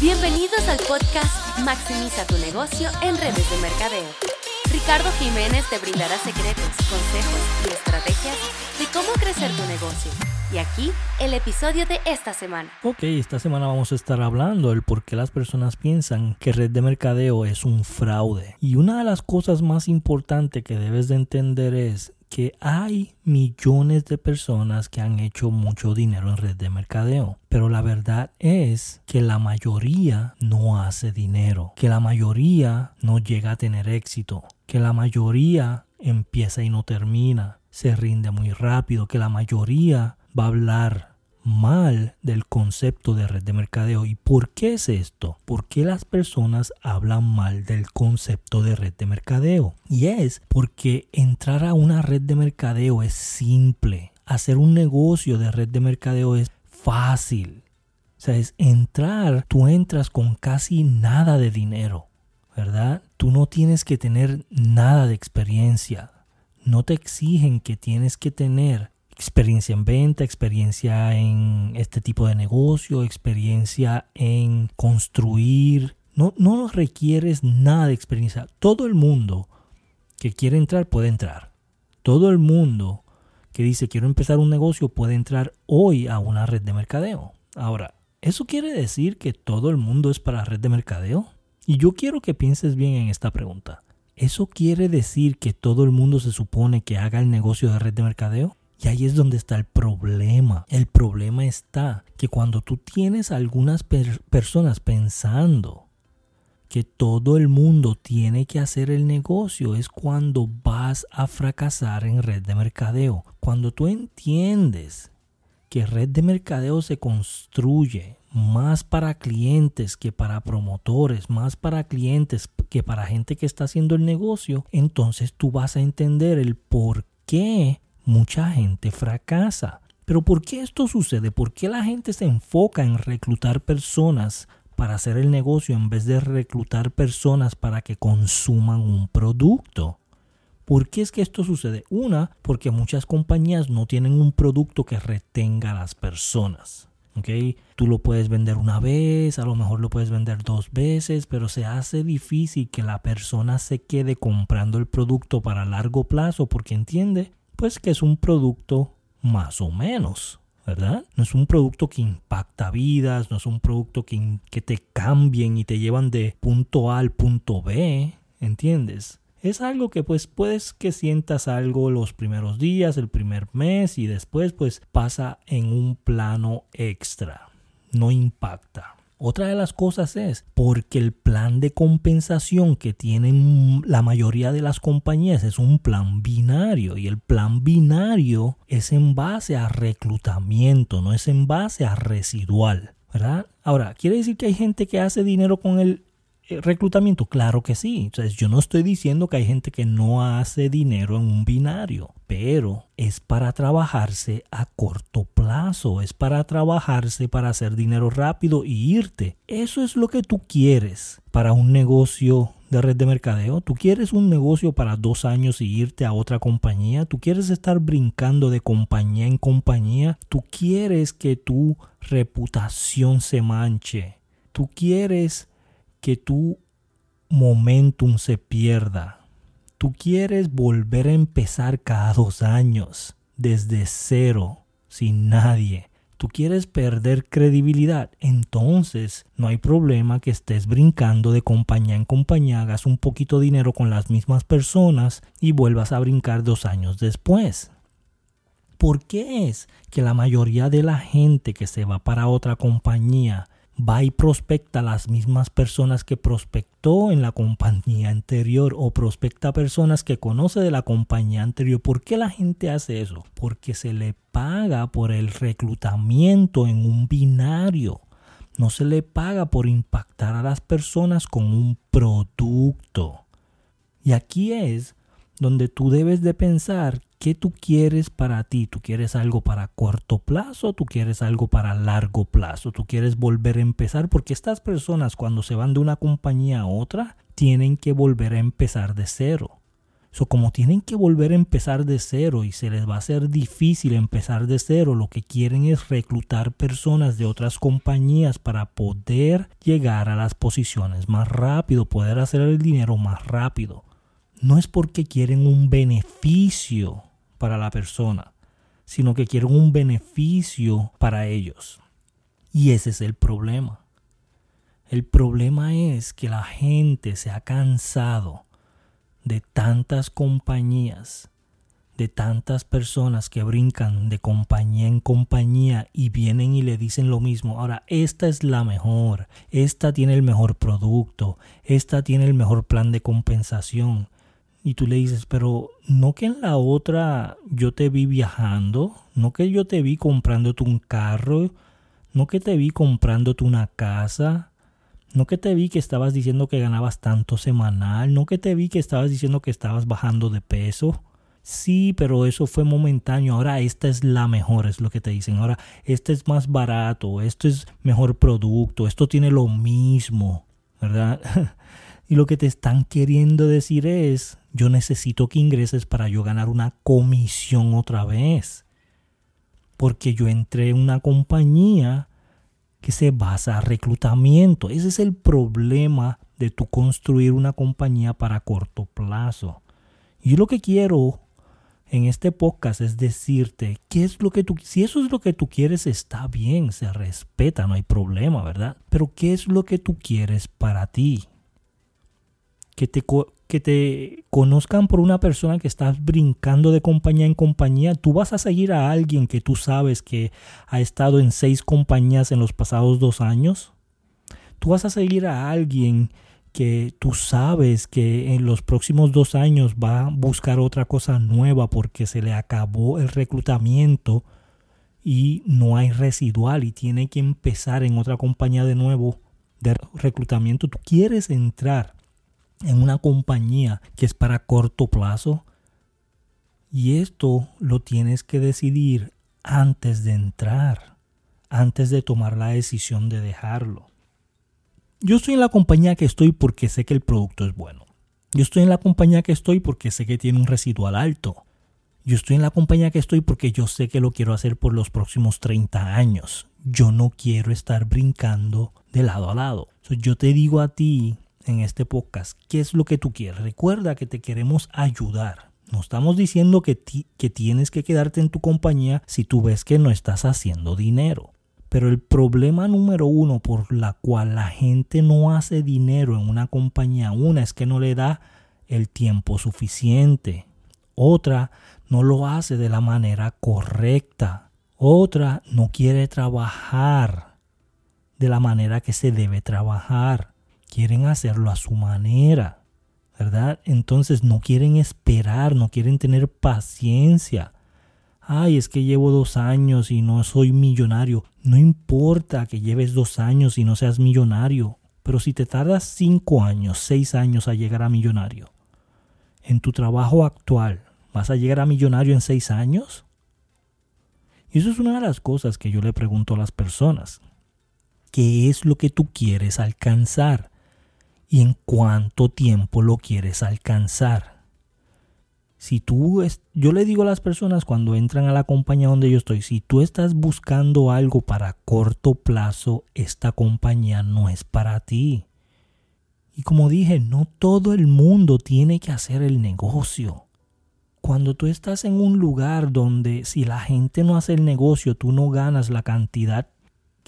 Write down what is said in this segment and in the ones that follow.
Bienvenidos al podcast Maximiza tu negocio en redes de mercadeo. Ricardo Jiménez te brindará secretos, consejos y estrategias de cómo crecer tu negocio. Y aquí el episodio de esta semana. Ok, esta semana vamos a estar hablando del por qué las personas piensan que red de mercadeo es un fraude. Y una de las cosas más importantes que debes de entender es que hay millones de personas que han hecho mucho dinero en red de mercadeo. Pero la verdad es que la mayoría no hace dinero, que la mayoría no llega a tener éxito, que la mayoría empieza y no termina, se rinde muy rápido, que la mayoría va a hablar mal del concepto de red de mercadeo. ¿Y por qué es esto? ¿Por qué las personas hablan mal del concepto de red de mercadeo? Y es porque entrar a una red de mercadeo es simple. Hacer un negocio de red de mercadeo es fácil. O sea, es entrar, tú entras con casi nada de dinero, ¿verdad? Tú no tienes que tener nada de experiencia. No te exigen que tienes que tener experiencia en venta, experiencia en este tipo de negocio, experiencia en construir. No, no requieres nada de experiencia. Todo el mundo que quiere entrar puede entrar. Todo el mundo que dice quiero empezar un negocio puede entrar hoy a una red de mercadeo. Ahora, ¿eso quiere decir que todo el mundo es para red de mercadeo? Y yo quiero que pienses bien en esta pregunta. ¿Eso quiere decir que todo el mundo se supone que haga el negocio de red de mercadeo? Y ahí es donde está el problema. El problema está que cuando tú tienes algunas personas pensando que todo el mundo tiene que hacer el negocio es cuando vas a fracasar en red de mercadeo. Cuando tú entiendes que red de mercadeo se construye más para clientes que para promotores, más para clientes que para gente que está haciendo el negocio, entonces tú vas a entender el por qué mucha gente fracasa. Pero ¿por qué esto sucede? ¿Por qué la gente se enfoca en reclutar personas para hacer el negocio en vez de reclutar personas para que consuman un producto? ¿Por qué es que esto sucede? Una, porque muchas compañías no tienen un producto que retenga a las personas. ¿okay? Tú lo puedes vender una vez, a lo mejor lo puedes vender dos veces, pero se hace difícil que la persona se quede comprando el producto para largo plazo porque entiende pues que es un producto más o menos, ¿verdad? No es un producto que impacta vidas, no es un producto que, que te cambien y te llevan de punto A al punto B, ¿entiendes? Es algo que pues puedes que sientas algo los primeros días, el primer mes y después pues pasa en un plano extra, no impacta. Otra de las cosas es porque el plan de compensación que tienen la mayoría de las compañías es un plan binario y el plan binario es en base a reclutamiento, no es en base a residual, ¿verdad? Ahora, ¿quiere decir que hay gente que hace dinero con el reclutamiento? Claro que sí. Entonces, yo no estoy diciendo que hay gente que no hace dinero en un binario, pero es para trabajarse a corto plazo, es para trabajarse para hacer dinero rápido y irte. Eso es lo que tú quieres para un negocio de red de mercadeo. Tú quieres un negocio para dos años y irte a otra compañía. Tú quieres estar brincando de compañía en compañía. Tú quieres que tu reputación se manche. Tú quieres que tu momentum se pierda. Tú quieres volver a empezar cada dos años, desde cero, sin nadie. Tú quieres perder credibilidad, entonces no hay problema que estés brincando de compañía en compañía, hagas un poquito de dinero con las mismas personas y vuelvas a brincar dos años después. ¿Por qué es que la mayoría de la gente que se va para otra compañía va y prospecta a las mismas personas que prospectó en la compañía anterior o prospecta a personas que conoce de la compañía anterior. ¿Por qué la gente hace eso? Porque se le paga por el reclutamiento en un binario. No se le paga por impactar a las personas con un producto. Y aquí es donde tú debes de pensar qué tú quieres para ti. ¿Tú quieres algo para corto plazo? ¿Tú quieres algo para largo plazo? ¿Tú quieres volver a empezar? Porque estas personas cuando se van de una compañía a otra tienen que volver a empezar de cero. So, como tienen que volver a empezar de cero y se les va a hacer difícil empezar de cero, lo que quieren es reclutar personas de otras compañías para poder llegar a las posiciones más rápido, poder hacer el dinero más rápido. No es porque quieren un beneficio para la persona, sino que quieren un beneficio para ellos. Y ese es el problema. El problema es que la gente se ha cansado de tantas compañías, de tantas personas que brincan de compañía en compañía y vienen y le dicen lo mismo. Ahora, esta es la mejor, esta tiene el mejor producto, esta tiene el mejor plan de compensación. Y tú le dices, pero no que en la otra yo te vi viajando, no que yo te vi comprándote un carro, no que te vi comprándote una casa, no que te vi que estabas diciendo que ganabas tanto semanal, no que te vi que estabas diciendo que estabas bajando de peso. Sí, pero eso fue momentáneo. Ahora esta es la mejor, es lo que te dicen. Ahora este es más barato, esto es mejor producto, esto tiene lo mismo, ¿verdad? y lo que te están queriendo decir es, yo necesito que ingreses para yo ganar una comisión otra vez. Porque yo entré en una compañía que se basa en reclutamiento. Ese es el problema de tu construir una compañía para corto plazo. Y lo que quiero en este podcast es decirte qué es lo que tú, si eso es lo que tú quieres, está bien, se respeta, no hay problema, ¿verdad? Pero qué es lo que tú quieres para ti. Que te, que te conozcan por una persona que estás brincando de compañía en compañía, tú vas a seguir a alguien que tú sabes que ha estado en seis compañías en los pasados dos años. Tú vas a seguir a alguien que tú sabes que en los próximos dos años va a buscar otra cosa nueva porque se le acabó el reclutamiento y no hay residual y tiene que empezar en otra compañía de nuevo de reclutamiento. Tú quieres entrar en una compañía que es para corto plazo. Y esto lo tienes que decidir antes de entrar, antes de tomar la decisión de dejarlo. Yo estoy en la compañía que estoy porque sé que el producto es bueno. Yo estoy en la compañía que estoy porque sé que tiene un residual alto. Yo estoy en la compañía que estoy porque yo sé que lo quiero hacer por los próximos 30 años. Yo no quiero estar brincando de lado a lado. yo te digo a ti en este podcast qué es lo que tú quieres. Recuerda que te queremos ayudar. No estamos diciendo que, que tienes que quedarte en tu compañía si tú ves que no estás haciendo dinero. Pero el problema número uno por la cual la gente no hace dinero en una compañía, una es que no le da el tiempo suficiente. Otra, no lo hace de la manera correcta. Otra, no quiere trabajar de la manera que se debe trabajar quieren hacerlo a su manera, ¿verdad? Entonces no quieren esperar, no quieren tener paciencia. Ay, es que llevo dos años y no soy millonario. No importa que lleves dos años y no seas millonario, pero si te tardas cinco años, seis años a llegar a millonario, en tu trabajo actual, ¿vas a llegar a millonario en seis años? Y eso es una de las cosas que yo le pregunto a las personas. ¿Qué es lo que tú quieres alcanzar? Y en cuánto tiempo lo quieres alcanzar. Si tú, es, yo le digo a las personas cuando entran a la compañía donde yo estoy, si tú estás buscando algo para corto plazo, esta compañía no es para ti. Y como dije, no todo el mundo tiene que hacer el negocio. Cuando tú estás en un lugar donde si la gente no hace el negocio, tú no ganas la cantidad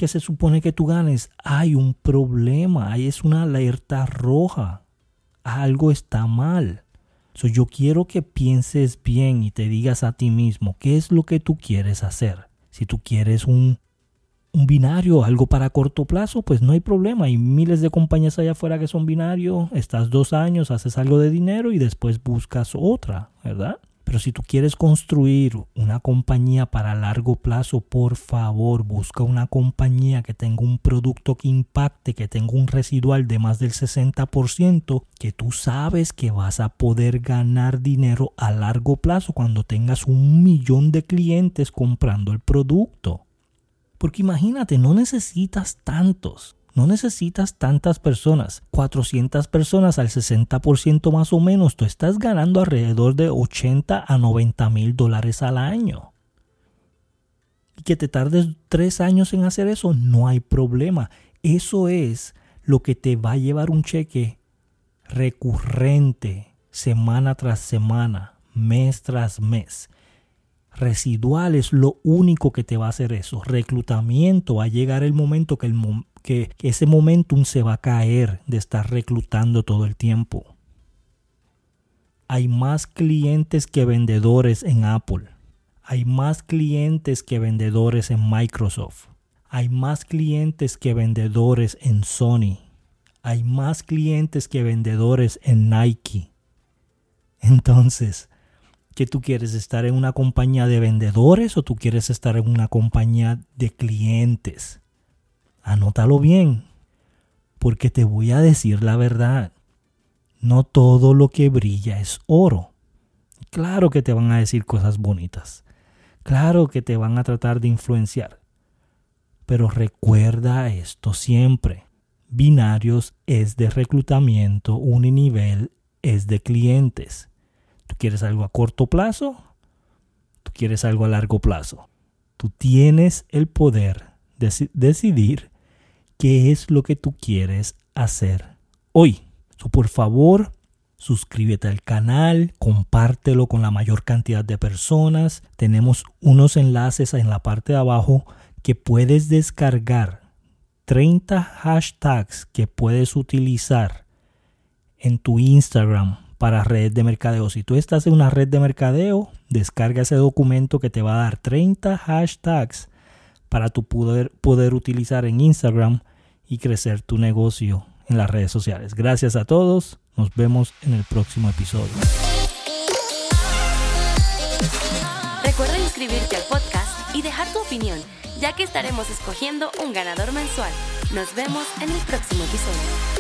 que se supone que tú ganes, hay un problema, ahí es una alerta roja. Algo está mal. yo quiero que pienses bien y te digas a ti mismo qué es lo que tú quieres hacer. Si tú quieres un, un binario, algo para corto plazo, pues no hay problema. Hay miles de compañías allá afuera que son binario. Estás dos años, haces algo de dinero y después buscas otra, ¿verdad? Pero si tú quieres construir una compañía para largo plazo, por favor, busca una compañía que tenga un producto que impacte, que tenga un residual de más del 60%, que tú sabes que vas a poder ganar dinero a largo plazo cuando tengas un millón de clientes comprando el producto. Porque imagínate, no necesitas tantos. No necesitas tantas personas. 400 personas al 60% más o menos. Tú estás ganando alrededor de 80 a 90 mil dólares al año. Y que te tardes tres años en hacer eso, no hay problema. Eso es lo que te va a llevar un cheque recurrente, semana tras semana, mes tras mes. Residual es lo único que te va a hacer eso. Reclutamiento, va a llegar el momento que, el, que ese momentum se va a caer de estar reclutando todo el tiempo. Hay más clientes que vendedores en Apple. Hay más clientes que vendedores en Microsoft. Hay más clientes que vendedores en Sony. Hay más clientes que vendedores en Nike. Entonces, ¿qué tú quieres estar en una compañía de vendedores o tú quieres estar en una compañía de clientes? Anótalo bien, porque te voy a decir la verdad. No todo lo que brilla es oro. Claro que te van a decir cosas bonitas. Claro que te van a tratar de influenciar. Pero recuerda esto siempre. Binarios es de reclutamiento, uninivel es de clientes. ¿Tú quieres algo a corto plazo? ¿Tú quieres algo a largo plazo? Tú tienes el poder de decidir qué es lo que tú quieres hacer hoy. por favor, suscríbete al canal, compártelo con la mayor cantidad de personas. Tenemos unos enlaces en la parte de abajo que puedes descargar 30 hashtags que puedes utilizar en tu Instagram para red de mercadeo. Si tú estás en una red de mercadeo, descarga ese documento que te va a dar 30 hashtags para tu poder, poder utilizar en Instagram y crecer tu negocio en las redes sociales. Gracias a todos. Nos vemos en el próximo episodio. Recuerda inscribirte al podcast y dejar tu opinión, ya que estaremos escogiendo un ganador mensual. Nos vemos en el próximo episodio.